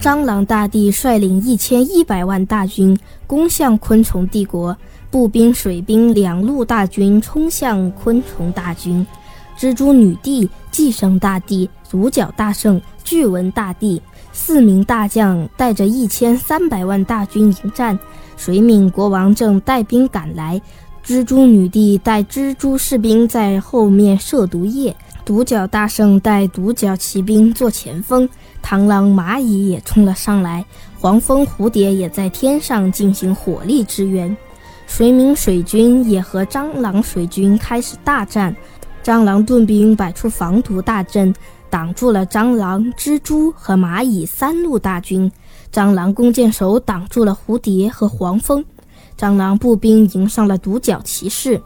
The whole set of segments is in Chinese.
蟑螂大帝率领一千一百万大军攻向昆虫帝国，步兵、水兵两路大军冲向昆虫大军。蜘蛛女帝、寄生大帝、独角大圣、巨蚊大帝四名大将带着一千三百万大军迎战。水敏国王正带兵赶来，蜘蛛女帝带蜘蛛士兵在后面射毒液，独角大圣带独角骑兵做前锋。螳螂、蚂蚁也冲了上来，黄蜂、蝴蝶也在天上进行火力支援。水敏水军也和蟑螂水军开始大战。蟑螂盾兵摆出防毒大阵，挡住了蟑螂、蜘蛛和蚂蚁三路大军。蟑螂弓箭手挡住了蝴蝶和黄蜂。蟑螂步兵迎上了独角骑士。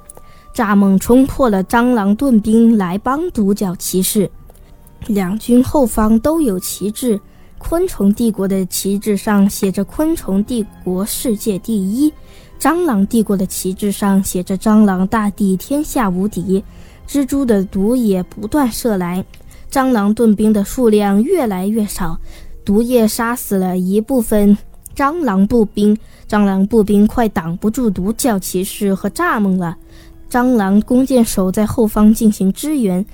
蚱蜢冲破了蟑螂盾兵来帮独角骑士。两军后方都有旗帜，昆虫帝国的旗帜上写着“昆虫帝国世界第一”，蟑螂帝国的旗帜上写着“蟑螂大帝天下无敌”。蜘蛛的毒液不断射来，蟑螂盾兵的数量越来越少，毒液杀死了一部分蟑螂步兵，蟑螂步兵快挡不住独角骑士和蚱蜢了。蟑螂弓箭手在后方进行支援。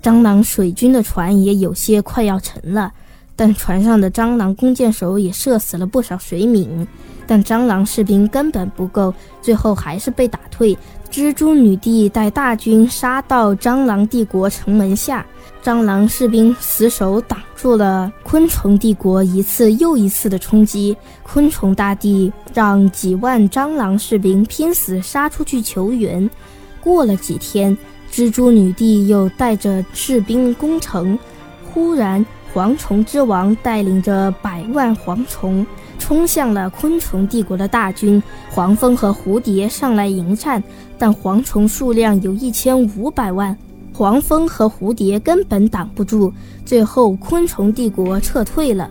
蟑螂水军的船也有些快要沉了，但船上的蟑螂弓箭手也射死了不少水民，但蟑螂士兵根本不够，最后还是被打退。蜘蛛女帝带大军杀到蟑螂帝国城门下，蟑螂士兵死守挡住了昆虫帝国一次又一次的冲击。昆虫大帝让几万蟑螂士兵拼死杀出去求援。过了几天。蜘蛛女帝又带着士兵攻城，忽然，蝗虫之王带领着百万蝗虫冲向了昆虫帝国的大军。黄蜂和蝴蝶上来迎战，但蝗虫数量有一千五百万，黄蜂和蝴蝶根本挡不住。最后，昆虫帝国撤退了。